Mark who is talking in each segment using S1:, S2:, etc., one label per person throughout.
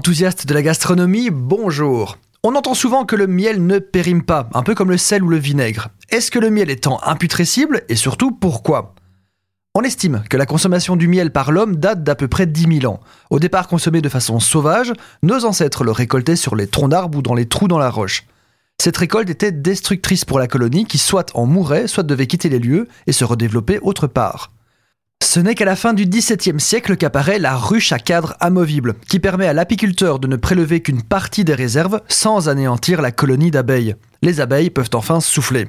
S1: Enthousiaste de la gastronomie, bonjour. On entend souvent que le miel ne périme pas, un peu comme le sel ou le vinaigre. Est-ce que le miel est imputrescible et surtout pourquoi? On estime que la consommation du miel par l'homme date d'à peu près 10 000 ans. Au départ consommé de façon sauvage, nos ancêtres le récoltaient sur les troncs d'arbres ou dans les trous dans la roche. Cette récolte était destructrice pour la colonie qui soit en mourait, soit devait quitter les lieux et se redévelopper autre part. Ce n'est qu'à la fin du XVIIe siècle qu'apparaît la ruche à cadre amovible, qui permet à l'apiculteur de ne prélever qu'une partie des réserves sans anéantir la colonie d'abeilles. Les abeilles peuvent enfin souffler.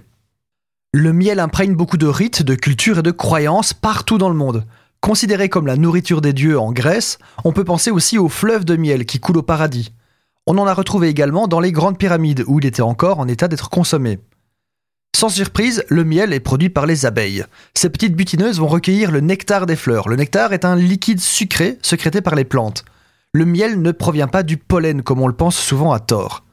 S1: Le miel imprègne beaucoup de rites, de cultures et de croyances partout dans le monde. Considéré comme la nourriture des dieux en Grèce, on peut penser aussi au fleuve de miel qui coule au paradis. On en a retrouvé également dans les grandes pyramides où il était encore en état d'être consommé. Sans surprise, le miel est produit par les abeilles. Ces petites butineuses vont recueillir le nectar des fleurs. Le nectar est un liquide sucré sécrété par les plantes. Le miel ne provient pas du pollen comme on le pense souvent à tort.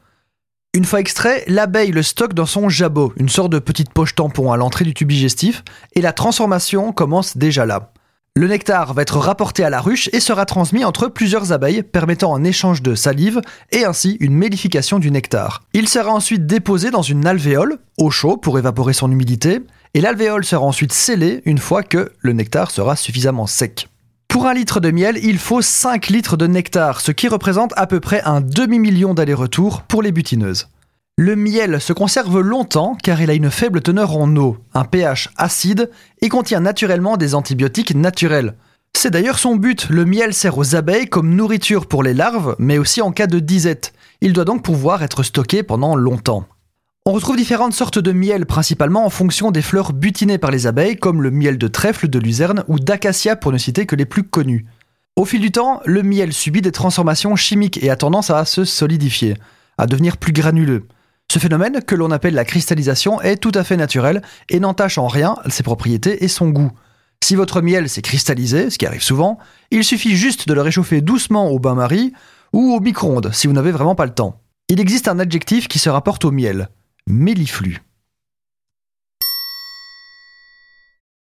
S1: Une fois extrait, l'abeille le stocke dans son jabot, une sorte de petite poche tampon à l'entrée du tube digestif, et la transformation commence déjà là. Le nectar va être rapporté à la ruche et sera transmis entre plusieurs abeilles, permettant un échange de salive et ainsi une mélification du nectar. Il sera ensuite déposé dans une alvéole, au chaud pour évaporer son humidité, et l'alvéole sera ensuite scellée une fois que le nectar sera suffisamment sec. Pour un litre de miel, il faut 5 litres de nectar, ce qui représente à peu près un demi-million d'allers-retours pour les butineuses. Le miel se conserve longtemps car il a une faible teneur en eau, un pH acide et contient naturellement des antibiotiques naturels. C'est d'ailleurs son but, le miel sert aux abeilles comme nourriture pour les larves, mais aussi en cas de disette. Il doit donc pouvoir être stocké pendant longtemps. On retrouve différentes sortes de miel, principalement en fonction des fleurs butinées par les abeilles, comme le miel de trèfle, de luzerne ou d'acacia pour ne citer que les plus connus. Au fil du temps, le miel subit des transformations chimiques et a tendance à se solidifier, à devenir plus granuleux. Ce phénomène, que l'on appelle la cristallisation, est tout à fait naturel et n'entache en rien ses propriétés et son goût. Si votre miel s'est cristallisé, ce qui arrive souvent, il suffit juste de le réchauffer doucement au bain-marie ou au micro-ondes si vous n'avez vraiment pas le temps. Il existe un adjectif qui se rapporte au miel, méliflu.